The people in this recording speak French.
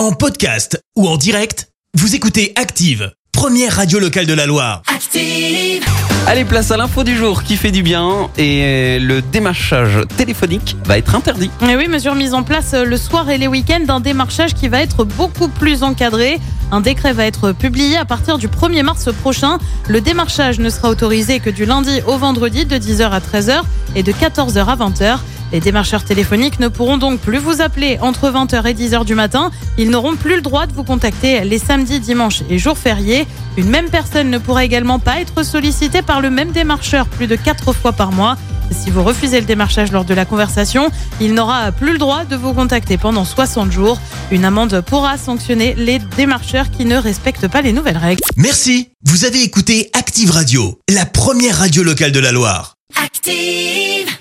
En podcast ou en direct, vous écoutez Active, première radio locale de la Loire. Active. Allez, place à l'info du jour qui fait du bien et le démarchage téléphonique va être interdit. Et oui, mesure mise en place le soir et les week-ends d'un démarchage qui va être beaucoup plus encadré. Un décret va être publié à partir du 1er mars prochain. Le démarchage ne sera autorisé que du lundi au vendredi de 10h à 13h et de 14h à 20h. Les démarcheurs téléphoniques ne pourront donc plus vous appeler entre 20h et 10h du matin. Ils n'auront plus le droit de vous contacter les samedis, dimanches et jours fériés. Une même personne ne pourra également pas être sollicitée par le même démarcheur plus de 4 fois par mois. Si vous refusez le démarchage lors de la conversation, il n'aura plus le droit de vous contacter pendant 60 jours. Une amende pourra sanctionner les démarcheurs qui ne respectent pas les nouvelles règles. Merci. Vous avez écouté Active Radio, la première radio locale de la Loire. Active.